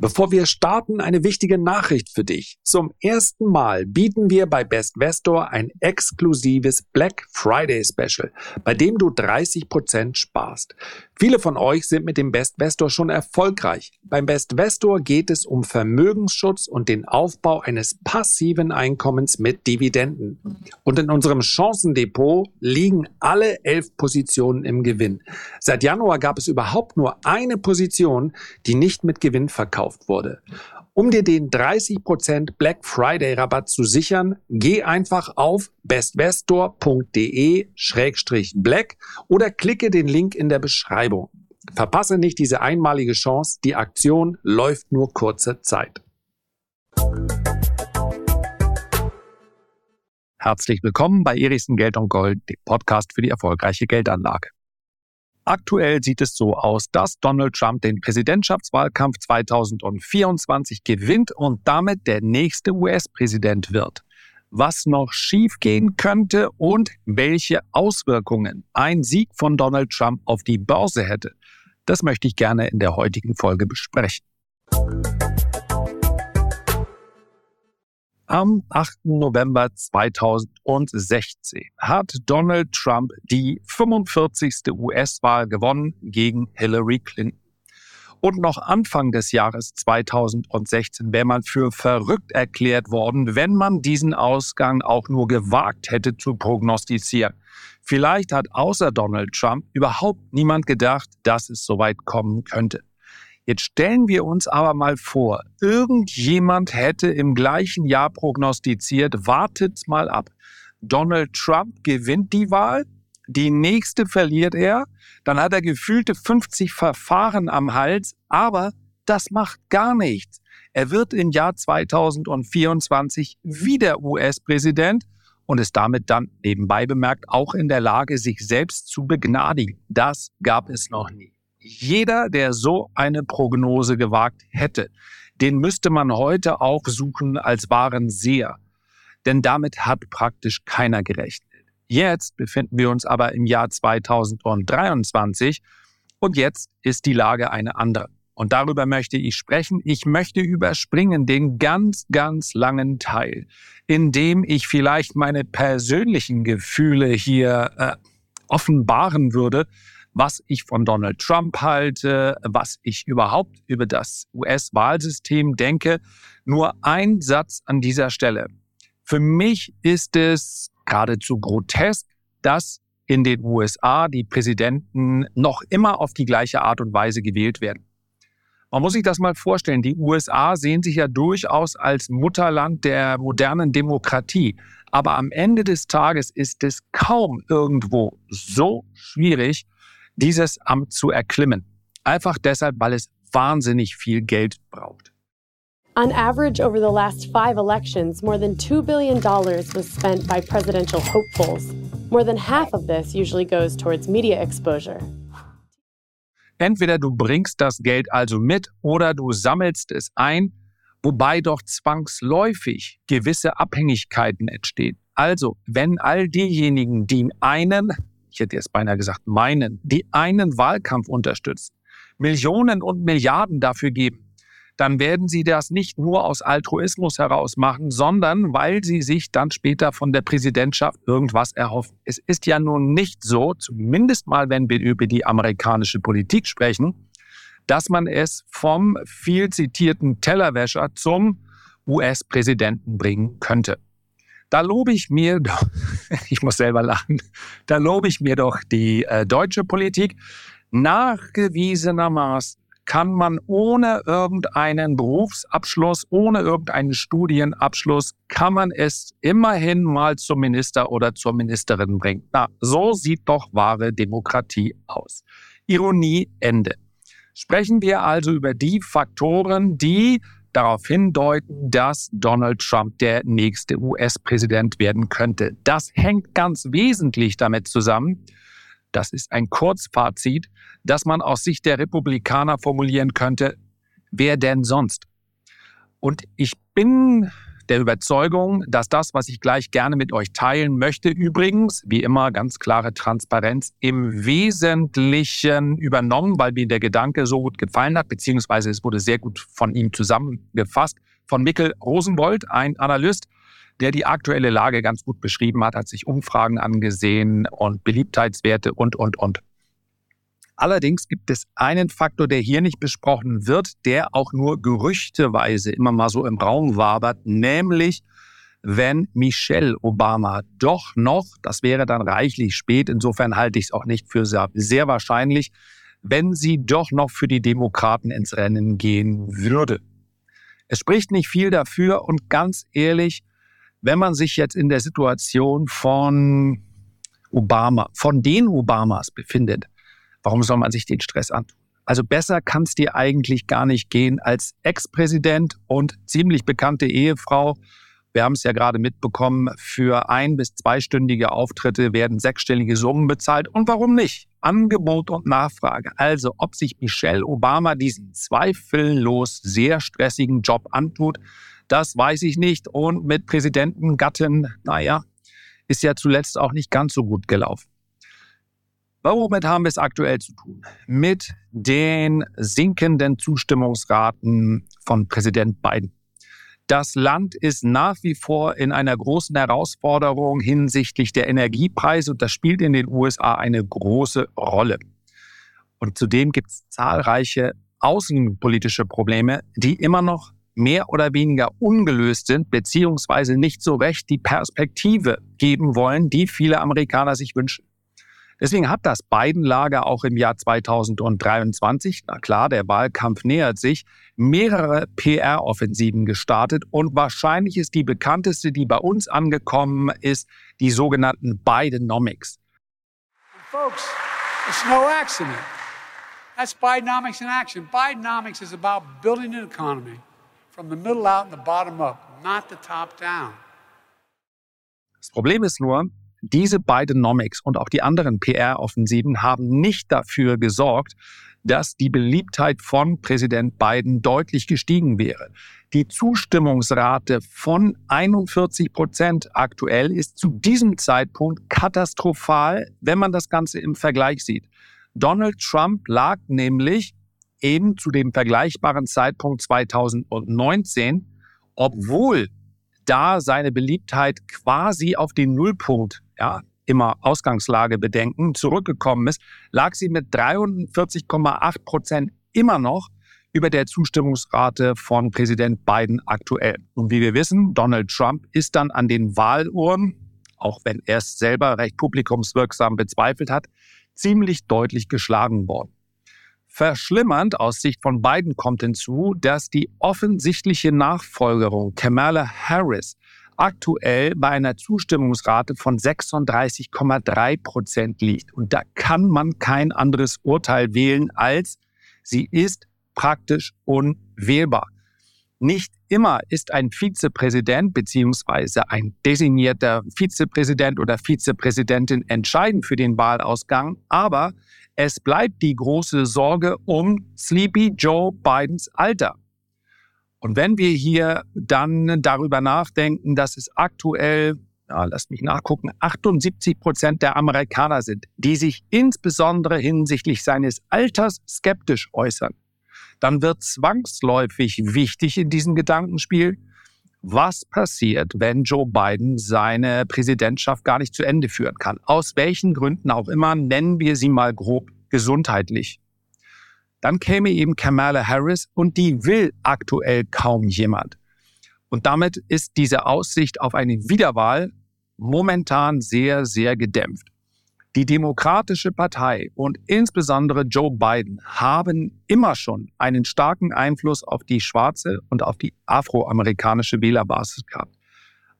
Bevor wir starten, eine wichtige Nachricht für dich. Zum ersten Mal bieten wir bei BestVestor ein exklusives Black Friday Special, bei dem du 30% sparst. Viele von euch sind mit dem BestVestor schon erfolgreich. Beim BestVestor geht es um Vermögensschutz und den Aufbau eines passiven Einkommens mit Dividenden. Und in unserem Chancendepot liegen alle elf Positionen im Gewinn. Seit Januar gab es überhaupt nur eine Position, die nicht mit Gewinn verkauft wurde. Um dir den 30% Black Friday Rabatt zu sichern, geh einfach auf bestvestor.de-black oder klicke den Link in der Beschreibung. Verpasse nicht diese einmalige Chance, die Aktion läuft nur kurze Zeit. Herzlich willkommen bei Erichsen Geld und Gold, dem Podcast für die erfolgreiche Geldanlage. Aktuell sieht es so aus, dass Donald Trump den Präsidentschaftswahlkampf 2024 gewinnt und damit der nächste US-Präsident wird. Was noch schiefgehen könnte und welche Auswirkungen ein Sieg von Donald Trump auf die Börse hätte, das möchte ich gerne in der heutigen Folge besprechen. Am 8. November 2016 hat Donald Trump die 45. US-Wahl gewonnen gegen Hillary Clinton. Und noch Anfang des Jahres 2016 wäre man für verrückt erklärt worden, wenn man diesen Ausgang auch nur gewagt hätte zu prognostizieren. Vielleicht hat außer Donald Trump überhaupt niemand gedacht, dass es so weit kommen könnte. Jetzt stellen wir uns aber mal vor, irgendjemand hätte im gleichen Jahr prognostiziert, wartet mal ab. Donald Trump gewinnt die Wahl, die nächste verliert er, dann hat er gefühlte 50 Verfahren am Hals, aber das macht gar nichts. Er wird im Jahr 2024 wieder US-Präsident und ist damit dann nebenbei bemerkt auch in der Lage, sich selbst zu begnadigen. Das gab es noch nie. Jeder, der so eine Prognose gewagt hätte, den müsste man heute auch suchen als wahren Seher. Denn damit hat praktisch keiner gerechnet. Jetzt befinden wir uns aber im Jahr 2023 und jetzt ist die Lage eine andere. Und darüber möchte ich sprechen. Ich möchte überspringen den ganz, ganz langen Teil, in dem ich vielleicht meine persönlichen Gefühle hier äh, offenbaren würde, was ich von Donald Trump halte, was ich überhaupt über das US-Wahlsystem denke. Nur ein Satz an dieser Stelle. Für mich ist es geradezu grotesk, dass in den USA die Präsidenten noch immer auf die gleiche Art und Weise gewählt werden. Man muss sich das mal vorstellen. Die USA sehen sich ja durchaus als Mutterland der modernen Demokratie. Aber am Ende des Tages ist es kaum irgendwo so schwierig, dieses Amt zu erklimmen. Einfach deshalb, weil es wahnsinnig viel Geld braucht. On average, over the last five elections, more than $2 billion was spent by presidential hopefuls. More than half of this usually goes towards media exposure. Entweder du bringst das Geld also mit oder du sammelst es ein, wobei doch zwangsläufig gewisse Abhängigkeiten entstehen. Also, wenn all diejenigen, die einen ich hätte jetzt beinahe gesagt meinen, die einen Wahlkampf unterstützen, Millionen und Milliarden dafür geben, dann werden sie das nicht nur aus Altruismus heraus machen, sondern weil sie sich dann später von der Präsidentschaft irgendwas erhoffen. Es ist ja nun nicht so, zumindest mal, wenn wir über die amerikanische Politik sprechen, dass man es vom viel zitierten Tellerwäscher zum US-Präsidenten bringen könnte. Da lobe ich mir, doch, ich muss selber lachen, da lobe ich mir doch die äh, deutsche Politik. Nachgewiesenermaßen kann man ohne irgendeinen Berufsabschluss, ohne irgendeinen Studienabschluss, kann man es immerhin mal zum Minister oder zur Ministerin bringen. Na, so sieht doch wahre Demokratie aus. Ironie Ende. Sprechen wir also über die Faktoren, die darauf hindeuten, dass Donald Trump der nächste US-Präsident werden könnte. Das hängt ganz wesentlich damit zusammen, das ist ein Kurzfazit, dass man aus Sicht der Republikaner formulieren könnte, wer denn sonst? Und ich bin der Überzeugung, dass das, was ich gleich gerne mit euch teilen möchte, übrigens, wie immer ganz klare Transparenz, im Wesentlichen übernommen, weil mir der Gedanke so gut gefallen hat, beziehungsweise es wurde sehr gut von ihm zusammengefasst, von Mikkel Rosenwold, ein Analyst, der die aktuelle Lage ganz gut beschrieben hat, hat sich Umfragen angesehen und Beliebtheitswerte und, und, und. Allerdings gibt es einen Faktor, der hier nicht besprochen wird, der auch nur gerüchteweise immer mal so im Raum wabert, nämlich wenn Michelle Obama doch noch, das wäre dann reichlich spät, insofern halte ich es auch nicht für sehr, sehr wahrscheinlich, wenn sie doch noch für die Demokraten ins Rennen gehen würde. Es spricht nicht viel dafür und ganz ehrlich, wenn man sich jetzt in der Situation von Obama, von den Obamas befindet, Warum soll man sich den Stress antun? Also besser kann es dir eigentlich gar nicht gehen als Ex-Präsident und ziemlich bekannte Ehefrau. Wir haben es ja gerade mitbekommen, für ein- bis zweistündige Auftritte werden sechsstellige Summen bezahlt. Und warum nicht? Angebot und Nachfrage. Also ob sich Michelle Obama diesen zweifellos sehr stressigen Job antut, das weiß ich nicht. Und mit Präsidentengatten, naja, ist ja zuletzt auch nicht ganz so gut gelaufen. Womit haben wir es aktuell zu tun? Mit den sinkenden Zustimmungsraten von Präsident Biden. Das Land ist nach wie vor in einer großen Herausforderung hinsichtlich der Energiepreise und das spielt in den USA eine große Rolle. Und zudem gibt es zahlreiche außenpolitische Probleme, die immer noch mehr oder weniger ungelöst sind, beziehungsweise nicht so recht die Perspektive geben wollen, die viele Amerikaner sich wünschen. Deswegen hat das Biden-Lager auch im Jahr 2023, na klar, der Wahlkampf nähert sich, mehrere PR-Offensiven gestartet und wahrscheinlich ist die bekannteste, die bei uns angekommen ist, die sogenannten Bidenomics. Folks, it's no accident. That's Bidenomics in action. Bidenomics is about building an economy from the middle out and the bottom up, not the top down. Das Problem ist nur, diese beiden Nomics und auch die anderen PR-Offensiven haben nicht dafür gesorgt, dass die Beliebtheit von Präsident Biden deutlich gestiegen wäre. Die Zustimmungsrate von 41 Prozent aktuell ist zu diesem Zeitpunkt katastrophal, wenn man das Ganze im Vergleich sieht. Donald Trump lag nämlich eben zu dem vergleichbaren Zeitpunkt 2019, obwohl da seine Beliebtheit quasi auf den Nullpunkt ja, immer Ausgangslage bedenken, zurückgekommen ist, lag sie mit 43,8 Prozent immer noch über der Zustimmungsrate von Präsident Biden aktuell. Und wie wir wissen, Donald Trump ist dann an den Wahluhren, auch wenn er es selber recht publikumswirksam bezweifelt hat, ziemlich deutlich geschlagen worden. Verschlimmernd aus Sicht von Biden kommt hinzu, dass die offensichtliche Nachfolgerung Kamala Harris aktuell bei einer Zustimmungsrate von 36,3 Prozent liegt. Und da kann man kein anderes Urteil wählen, als sie ist praktisch unwählbar. Nicht immer ist ein Vizepräsident beziehungsweise ein designierter Vizepräsident oder Vizepräsidentin entscheidend für den Wahlausgang, aber es bleibt die große Sorge um Sleepy Joe Bidens Alter. Und wenn wir hier dann darüber nachdenken, dass es aktuell, ja, lasst mich nachgucken, 78 Prozent der Amerikaner sind, die sich insbesondere hinsichtlich seines Alters skeptisch äußern, dann wird zwangsläufig wichtig in diesem Gedankenspiel, was passiert, wenn Joe Biden seine Präsidentschaft gar nicht zu Ende führen kann. Aus welchen Gründen auch immer, nennen wir sie mal grob gesundheitlich. Dann käme eben Kamala Harris und die will aktuell kaum jemand. Und damit ist diese Aussicht auf eine Wiederwahl momentan sehr, sehr gedämpft. Die Demokratische Partei und insbesondere Joe Biden haben immer schon einen starken Einfluss auf die schwarze und auf die afroamerikanische Wählerbasis gehabt.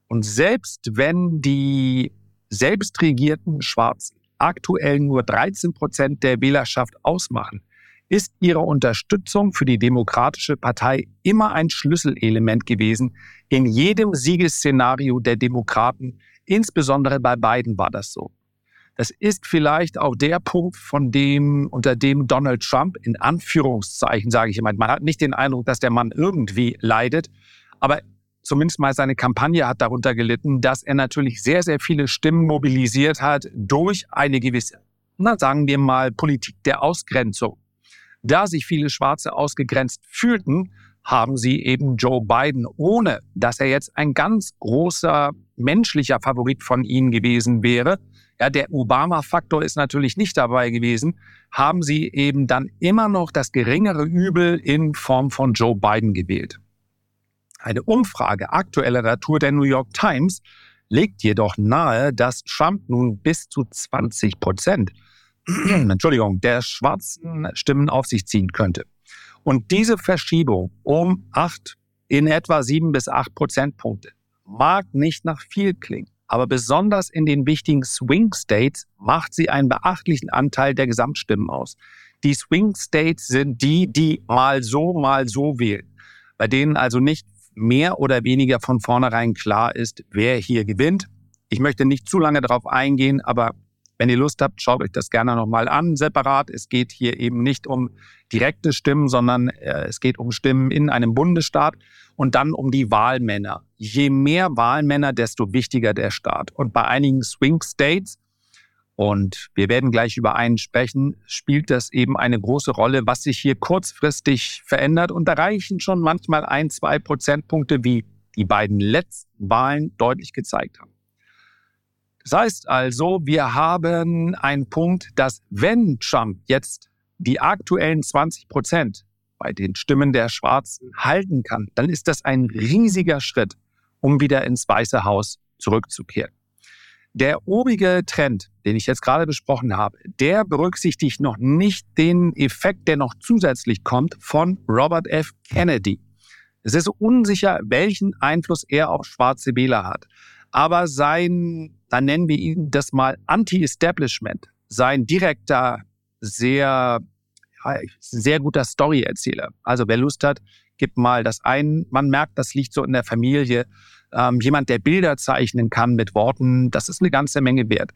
Und selbst wenn die selbstregierten Schwarzen aktuell nur 13 Prozent der Wählerschaft ausmachen, ist ihre Unterstützung für die Demokratische Partei immer ein Schlüsselelement gewesen. In jedem Siegesszenario der Demokraten, insbesondere bei Biden war das so. Das ist vielleicht auch der Punkt, von dem, unter dem Donald Trump in Anführungszeichen, sage ich immer, man hat nicht den Eindruck, dass der Mann irgendwie leidet, aber zumindest mal seine Kampagne hat darunter gelitten, dass er natürlich sehr, sehr viele Stimmen mobilisiert hat durch eine gewisse, na sagen wir mal, Politik der Ausgrenzung. Da sich viele Schwarze ausgegrenzt fühlten, haben sie eben Joe Biden, ohne dass er jetzt ein ganz großer menschlicher Favorit von ihnen gewesen wäre, ja, der Obama-Faktor ist natürlich nicht dabei gewesen, haben sie eben dann immer noch das geringere Übel in Form von Joe Biden gewählt. Eine Umfrage aktueller Natur der New York Times legt jedoch nahe, dass Trump nun bis zu 20 Prozent, Entschuldigung, der schwarzen Stimmen auf sich ziehen könnte. Und diese Verschiebung um acht, in etwa sieben bis acht Prozentpunkte mag nicht nach viel klingen, aber besonders in den wichtigen Swing States macht sie einen beachtlichen Anteil der Gesamtstimmen aus. Die Swing States sind die, die mal so, mal so wählen, bei denen also nicht mehr oder weniger von vornherein klar ist, wer hier gewinnt. Ich möchte nicht zu lange darauf eingehen, aber wenn ihr Lust habt, schaut euch das gerne nochmal an, separat. Es geht hier eben nicht um direkte Stimmen, sondern äh, es geht um Stimmen in einem Bundesstaat und dann um die Wahlmänner. Je mehr Wahlmänner, desto wichtiger der Staat. Und bei einigen Swing States, und wir werden gleich über einen sprechen, spielt das eben eine große Rolle, was sich hier kurzfristig verändert. Und da reichen schon manchmal ein, zwei Prozentpunkte, wie die beiden letzten Wahlen deutlich gezeigt haben. Das heißt also, wir haben einen Punkt, dass wenn Trump jetzt die aktuellen 20 Prozent bei den Stimmen der Schwarzen halten kann, dann ist das ein riesiger Schritt, um wieder ins Weiße Haus zurückzukehren. Der obige Trend, den ich jetzt gerade besprochen habe, der berücksichtigt noch nicht den Effekt, der noch zusätzlich kommt von Robert F. Kennedy. Es ist unsicher, welchen Einfluss er auf schwarze Wähler hat. Aber sein, dann nennen wir ihn das mal Anti-Establishment, sein direkter, sehr, sehr guter Story-Erzähler. Also wer Lust hat, gibt mal das ein. Man merkt, das liegt so in der Familie. Ähm, jemand, der Bilder zeichnen kann mit Worten, das ist eine ganze Menge wert.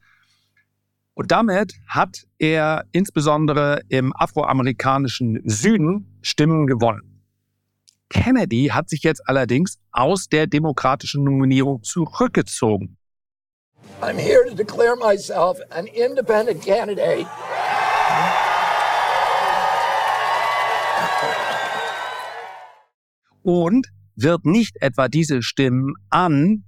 Und damit hat er insbesondere im afroamerikanischen Süden Stimmen gewonnen. Kennedy hat sich jetzt allerdings aus der demokratischen Nominierung zurückgezogen. I'm here to declare myself an independent candidate. Und wird nicht etwa diese Stimmen an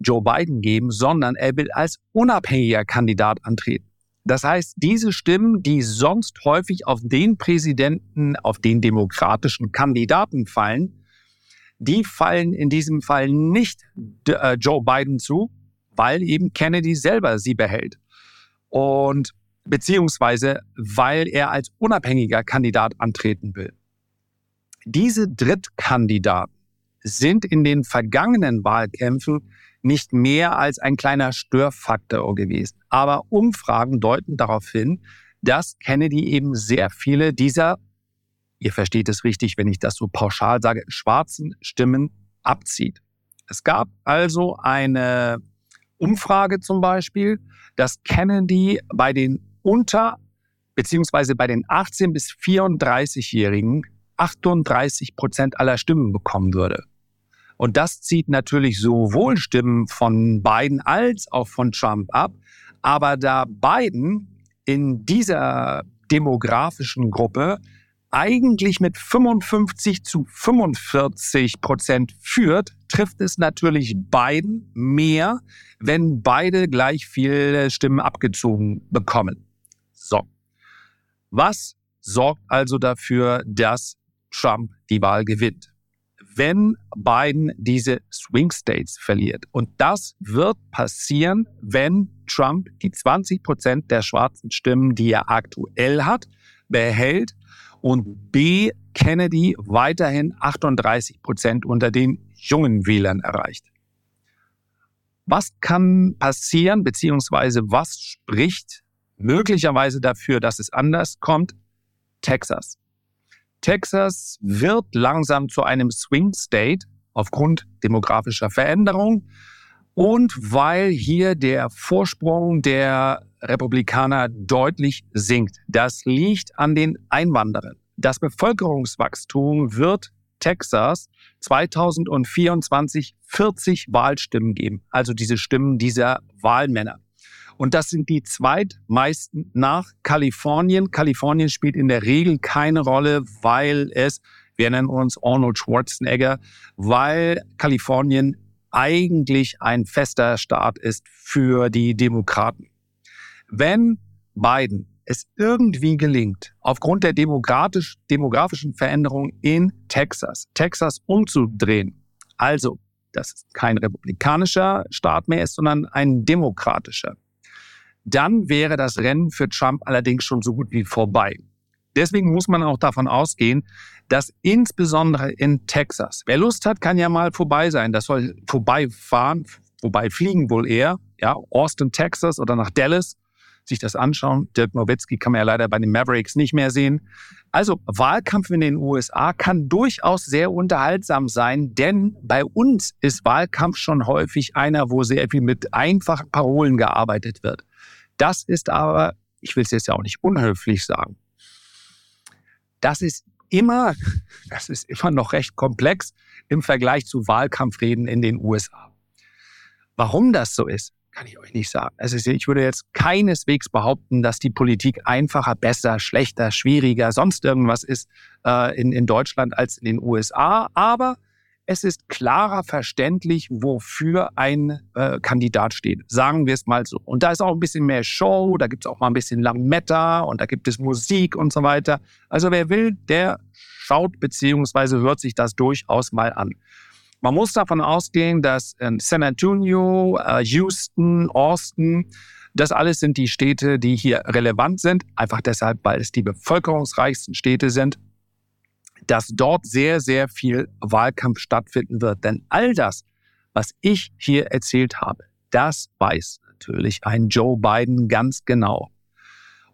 Joe Biden geben, sondern er will als unabhängiger Kandidat antreten. Das heißt, diese Stimmen, die sonst häufig auf den Präsidenten, auf den demokratischen Kandidaten fallen, die fallen in diesem Fall nicht äh, Joe Biden zu, weil eben Kennedy selber sie behält. Und beziehungsweise weil er als unabhängiger Kandidat antreten will. Diese Drittkandidaten sind in den vergangenen Wahlkämpfen nicht mehr als ein kleiner Störfaktor gewesen. Aber Umfragen deuten darauf hin, dass Kennedy eben sehr viele dieser, ihr versteht es richtig, wenn ich das so pauschal sage, schwarzen Stimmen abzieht. Es gab also eine Umfrage zum Beispiel, dass Kennedy bei den unter beziehungsweise bei den 18 bis 34-Jährigen 38 Prozent aller Stimmen bekommen würde. Und das zieht natürlich sowohl Stimmen von Biden als auch von Trump ab. Aber da Biden in dieser demografischen Gruppe eigentlich mit 55 zu 45 Prozent führt, trifft es natürlich Biden mehr, wenn beide gleich viele Stimmen abgezogen bekommen. So. Was sorgt also dafür, dass Trump die Wahl gewinnt? wenn Biden diese Swing States verliert. Und das wird passieren, wenn Trump die 20 Prozent der schwarzen Stimmen, die er aktuell hat, behält und B. Kennedy weiterhin 38 Prozent unter den jungen Wählern erreicht. Was kann passieren, beziehungsweise was spricht möglicherweise dafür, dass es anders kommt? Texas. Texas wird langsam zu einem Swing State aufgrund demografischer Veränderung und weil hier der Vorsprung der Republikaner deutlich sinkt. Das liegt an den Einwanderern. Das Bevölkerungswachstum wird Texas 2024 40 Wahlstimmen geben. Also diese Stimmen dieser Wahlmänner. Und das sind die zweitmeisten nach Kalifornien. Kalifornien spielt in der Regel keine Rolle, weil es, wir nennen uns Arnold Schwarzenegger, weil Kalifornien eigentlich ein fester Staat ist für die Demokraten. Wenn Biden es irgendwie gelingt, aufgrund der demografischen Veränderung in Texas, Texas umzudrehen, also dass es kein republikanischer Staat mehr ist, sondern ein demokratischer, dann wäre das Rennen für Trump allerdings schon so gut wie vorbei. Deswegen muss man auch davon ausgehen, dass insbesondere in Texas, wer Lust hat, kann ja mal vorbei sein. Das soll vorbeifahren, vorbeifliegen wohl eher, ja, Austin, Texas oder nach Dallas, sich das anschauen. Dirk Nowitzki kann man ja leider bei den Mavericks nicht mehr sehen. Also Wahlkampf in den USA kann durchaus sehr unterhaltsam sein, denn bei uns ist Wahlkampf schon häufig einer, wo sehr viel mit einfachen Parolen gearbeitet wird. Das ist aber, ich will es jetzt ja auch nicht unhöflich sagen, das ist immer, das ist immer noch recht komplex im Vergleich zu Wahlkampfreden in den USA. Warum das so ist, kann ich euch nicht sagen. Also ich würde jetzt keineswegs behaupten, dass die Politik einfacher, besser, schlechter, schwieriger, sonst irgendwas ist äh, in, in Deutschland als in den USA. Aber es ist klarer verständlich, wofür ein äh, Kandidat steht. Sagen wir es mal so. Und da ist auch ein bisschen mehr Show, da gibt es auch mal ein bisschen Lametta und da gibt es Musik und so weiter. Also wer will, der schaut beziehungsweise hört sich das durchaus mal an. Man muss davon ausgehen, dass äh, San Antonio, äh, Houston, Austin, das alles sind die Städte, die hier relevant sind, einfach deshalb, weil es die bevölkerungsreichsten Städte sind dass dort sehr, sehr viel Wahlkampf stattfinden wird. Denn all das, was ich hier erzählt habe, das weiß natürlich ein Joe Biden ganz genau.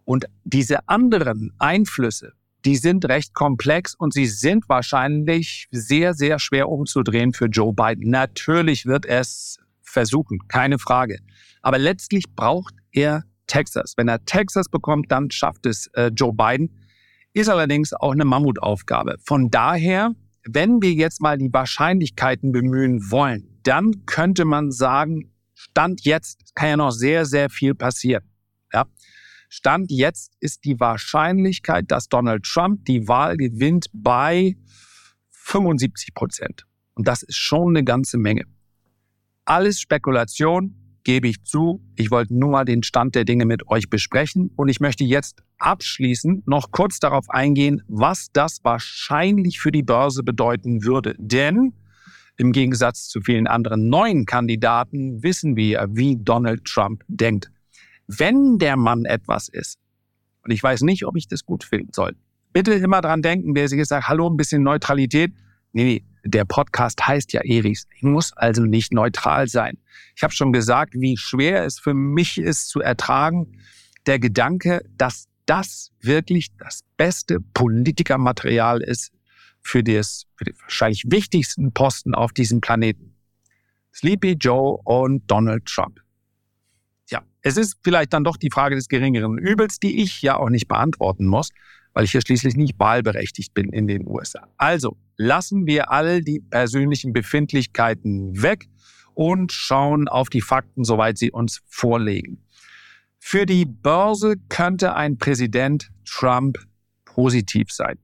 Und diese anderen Einflüsse, die sind recht komplex und sie sind wahrscheinlich sehr, sehr schwer umzudrehen für Joe Biden. Natürlich wird er es versuchen, keine Frage. Aber letztlich braucht er Texas. Wenn er Texas bekommt, dann schafft es äh, Joe Biden ist allerdings auch eine Mammutaufgabe. Von daher, wenn wir jetzt mal die Wahrscheinlichkeiten bemühen wollen, dann könnte man sagen, Stand jetzt kann ja noch sehr, sehr viel passieren. Ja? Stand jetzt ist die Wahrscheinlichkeit, dass Donald Trump die Wahl gewinnt bei 75 Prozent. Und das ist schon eine ganze Menge. Alles Spekulation, gebe ich zu. Ich wollte nur mal den Stand der Dinge mit euch besprechen und ich möchte jetzt abschließend noch kurz darauf eingehen, was das wahrscheinlich für die Börse bedeuten würde. Denn im Gegensatz zu vielen anderen neuen Kandidaten wissen wir, wie Donald Trump denkt. Wenn der Mann etwas ist, und ich weiß nicht, ob ich das gut finden soll, bitte immer dran denken, wer sich jetzt sagt, hallo, ein bisschen Neutralität. Nee, nee, der Podcast heißt ja Eris. Ich muss also nicht neutral sein. Ich habe schon gesagt, wie schwer es für mich ist zu ertragen, der Gedanke, dass das wirklich das beste Politikermaterial ist für, das, für den wahrscheinlich wichtigsten Posten auf diesem Planeten. Sleepy Joe und Donald Trump. Ja, es ist vielleicht dann doch die Frage des geringeren Übels, die ich ja auch nicht beantworten muss, weil ich ja schließlich nicht wahlberechtigt bin in den USA. Also lassen wir all die persönlichen Befindlichkeiten weg und schauen auf die Fakten, soweit sie uns vorlegen. Für die Börse könnte ein Präsident Trump positiv sein.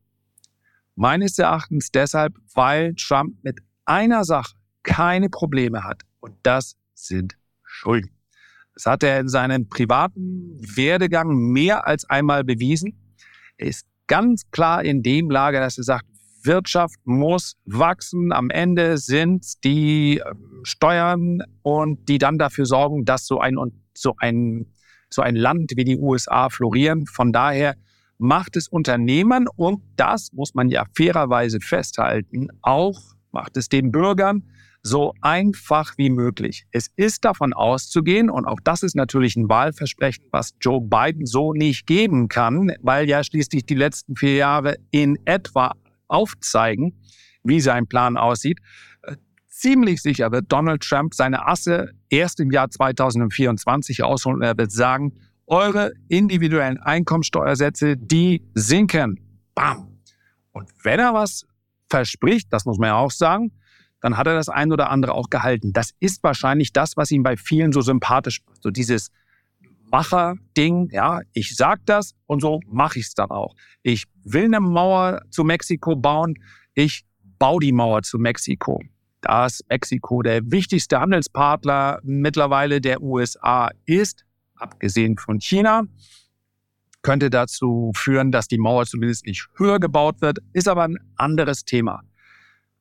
Meines Erachtens deshalb, weil Trump mit einer Sache keine Probleme hat und das sind Schulden. Das hat er in seinem privaten Werdegang mehr als einmal bewiesen. Er ist ganz klar in dem Lager, dass er sagt, Wirtschaft muss wachsen. Am Ende sind die ähm, Steuern und die dann dafür sorgen, dass so ein, so ein, so ein Land wie die USA florieren. Von daher macht es Unternehmen und das muss man ja fairerweise festhalten, auch macht es den Bürgern so einfach wie möglich. Es ist davon auszugehen, und auch das ist natürlich ein Wahlversprechen, was Joe Biden so nicht geben kann, weil ja schließlich die letzten vier Jahre in etwa aufzeigen, wie sein Plan aussieht. Äh, ziemlich sicher wird Donald Trump seine Asse erst im Jahr 2024 ausholen. Er wird sagen, eure individuellen Einkommensteuersätze, die sinken. Bam. Und wenn er was verspricht, das muss man ja auch sagen, dann hat er das ein oder andere auch gehalten. Das ist wahrscheinlich das, was ihm bei vielen so sympathisch macht. So dieses Macher-Ding, ja, ich sag das und so mache ich es dann auch. Ich will eine Mauer zu Mexiko bauen, ich baue die Mauer zu Mexiko. Dass Mexiko der wichtigste Handelspartner mittlerweile der USA ist, abgesehen von China, könnte dazu führen, dass die Mauer zumindest nicht höher gebaut wird, ist aber ein anderes Thema.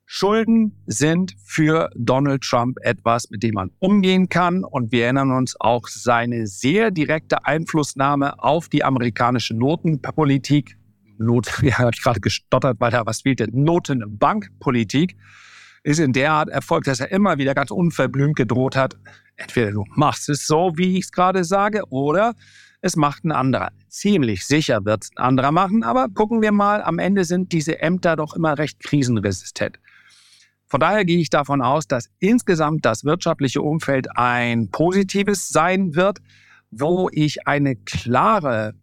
Schulden sind für Donald Trump etwas, mit dem man umgehen kann. Und wir erinnern uns auch seine sehr direkte Einflussnahme auf die amerikanische Notenpolitik. Not, ja, habe gerade gestottert, weil da was fehlte. Notenbankpolitik ist in der Art erfolgt, dass er immer wieder ganz unverblümt gedroht hat. Entweder du machst es so, wie ich es gerade sage, oder es macht ein anderer. Ziemlich sicher wird es ein anderer machen, aber gucken wir mal, am Ende sind diese Ämter doch immer recht krisenresistent. Von daher gehe ich davon aus, dass insgesamt das wirtschaftliche Umfeld ein positives sein wird, wo ich eine klare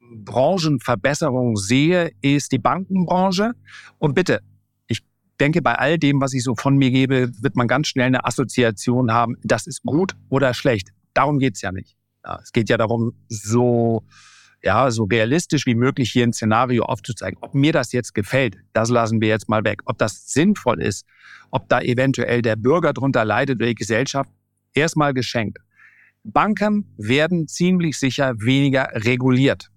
Branchenverbesserung sehe, ist die Bankenbranche. Und bitte, ich denke, bei all dem, was ich so von mir gebe, wird man ganz schnell eine Assoziation haben, das ist gut oder schlecht. Darum geht's ja nicht. Ja, es geht ja darum, so ja, so realistisch wie möglich hier ein Szenario aufzuzeigen. Ob mir das jetzt gefällt, das lassen wir jetzt mal weg. Ob das sinnvoll ist, ob da eventuell der Bürger drunter leidet oder die Gesellschaft, erstmal geschenkt. Banken werden ziemlich sicher weniger reguliert.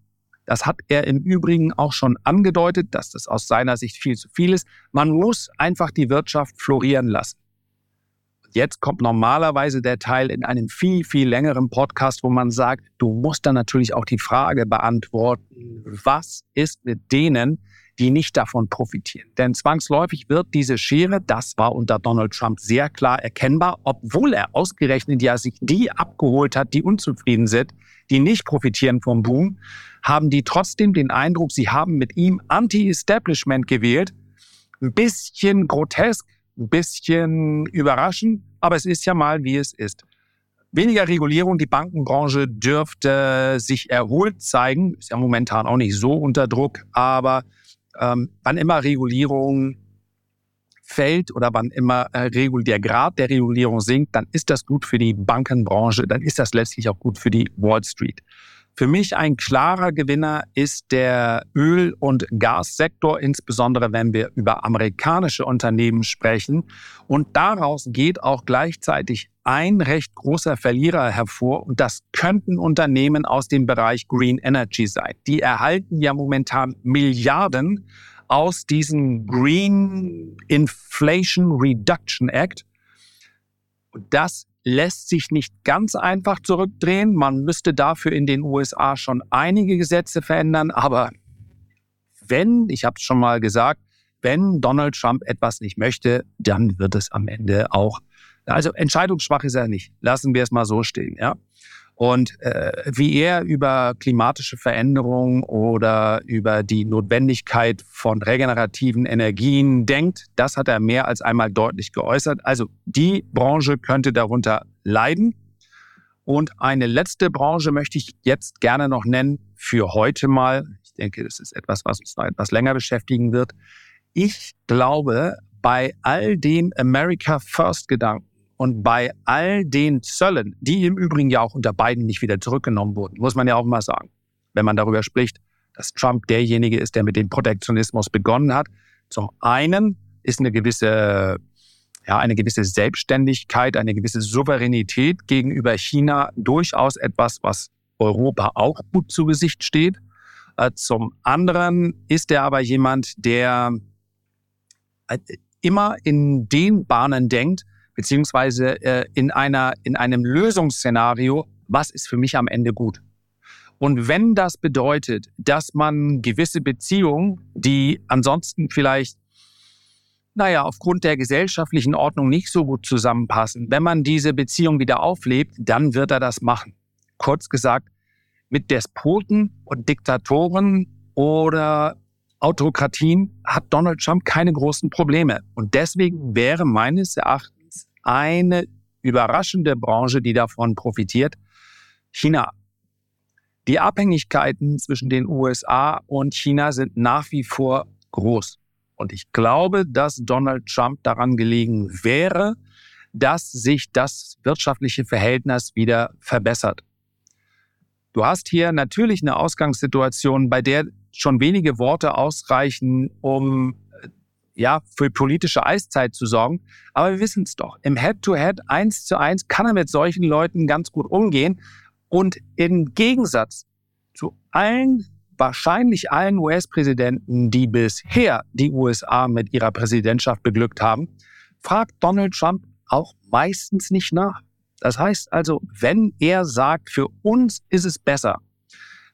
Das hat er im Übrigen auch schon angedeutet, dass das aus seiner Sicht viel zu viel ist. Man muss einfach die Wirtschaft florieren lassen. Jetzt kommt normalerweise der Teil in einem viel, viel längeren Podcast, wo man sagt, du musst dann natürlich auch die Frage beantworten, was ist mit denen, die nicht davon profitieren. Denn zwangsläufig wird diese Schere, das war unter Donald Trump sehr klar erkennbar, obwohl er ausgerechnet ja sich die abgeholt hat, die unzufrieden sind, die nicht profitieren vom Boom, haben die trotzdem den Eindruck, sie haben mit ihm Anti-Establishment gewählt. Ein bisschen grotesk, ein bisschen überraschend, aber es ist ja mal, wie es ist. Weniger Regulierung, die Bankenbranche dürfte sich erholt zeigen, ist ja momentan auch nicht so unter Druck, aber ähm, wann immer Regulierung fällt oder wann immer äh, der Grad der Regulierung sinkt, dann ist das gut für die Bankenbranche, dann ist das letztlich auch gut für die Wall Street. Für mich ein klarer Gewinner ist der Öl- und Gassektor, insbesondere wenn wir über amerikanische Unternehmen sprechen. Und daraus geht auch gleichzeitig ein recht großer Verlierer hervor. Und das könnten Unternehmen aus dem Bereich Green Energy sein. Die erhalten ja momentan Milliarden aus diesem Green Inflation Reduction Act. Und das lässt sich nicht ganz einfach zurückdrehen. Man müsste dafür in den USA schon einige Gesetze verändern. Aber wenn, ich habe es schon mal gesagt, wenn Donald Trump etwas nicht möchte, dann wird es am Ende auch. Also entscheidungsschwach ist er nicht. Lassen wir es mal so stehen. Ja. Und äh, wie er über klimatische Veränderungen oder über die Notwendigkeit von regenerativen Energien denkt, das hat er mehr als einmal deutlich geäußert. Also die Branche könnte darunter leiden. Und eine letzte Branche möchte ich jetzt gerne noch nennen für heute mal. Ich denke, das ist etwas, was uns noch etwas länger beschäftigen wird. Ich glaube, bei all dem America First Gedanken, und bei all den Zöllen, die im Übrigen ja auch unter Biden nicht wieder zurückgenommen wurden, muss man ja auch mal sagen, wenn man darüber spricht, dass Trump derjenige ist, der mit dem Protektionismus begonnen hat. Zum einen ist eine gewisse, ja, eine gewisse Selbstständigkeit, eine gewisse Souveränität gegenüber China durchaus etwas, was Europa auch gut zu Gesicht steht. Äh, zum anderen ist er aber jemand, der äh, immer in den Bahnen denkt, beziehungsweise äh, in, einer, in einem Lösungsszenario, was ist für mich am Ende gut. Und wenn das bedeutet, dass man gewisse Beziehungen, die ansonsten vielleicht, naja, aufgrund der gesellschaftlichen Ordnung nicht so gut zusammenpassen, wenn man diese Beziehung wieder auflebt, dann wird er das machen. Kurz gesagt, mit Despoten und Diktatoren oder Autokratien hat Donald Trump keine großen Probleme. Und deswegen wäre meines Erachtens eine überraschende Branche, die davon profitiert. China. Die Abhängigkeiten zwischen den USA und China sind nach wie vor groß. Und ich glaube, dass Donald Trump daran gelegen wäre, dass sich das wirtschaftliche Verhältnis wieder verbessert. Du hast hier natürlich eine Ausgangssituation, bei der schon wenige Worte ausreichen, um ja, für politische Eiszeit zu sorgen. Aber wir wissen es doch. Im Head-to-Head -Head, eins zu eins kann er mit solchen Leuten ganz gut umgehen. Und im Gegensatz zu allen, wahrscheinlich allen US-Präsidenten, die bisher die USA mit ihrer Präsidentschaft beglückt haben, fragt Donald Trump auch meistens nicht nach. Das heißt also, wenn er sagt, für uns ist es besser,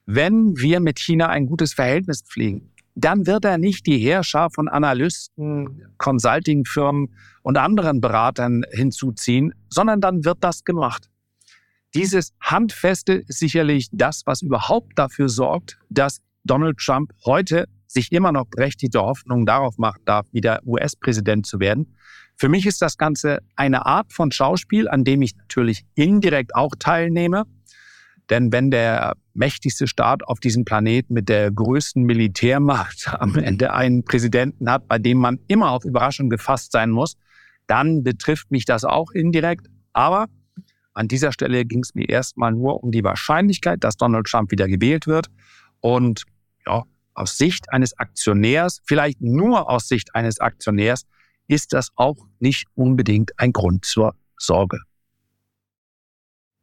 wenn wir mit China ein gutes Verhältnis pflegen, dann wird er nicht die Herrscher von Analysten, Consultingfirmen und anderen Beratern hinzuziehen, sondern dann wird das gemacht. Dieses Handfeste ist sicherlich das, was überhaupt dafür sorgt, dass Donald Trump heute sich immer noch berechtigte Hoffnung darauf machen darf, wieder US-Präsident zu werden. Für mich ist das Ganze eine Art von Schauspiel, an dem ich natürlich indirekt auch teilnehme. Denn wenn der mächtigste Staat auf diesem Planeten mit der größten Militärmacht am Ende einen Präsidenten hat, bei dem man immer auf Überraschung gefasst sein muss, dann betrifft mich das auch indirekt. Aber an dieser Stelle ging es mir erstmal nur um die Wahrscheinlichkeit, dass Donald Trump wieder gewählt wird. Und ja, aus Sicht eines Aktionärs, vielleicht nur aus Sicht eines Aktionärs, ist das auch nicht unbedingt ein Grund zur Sorge.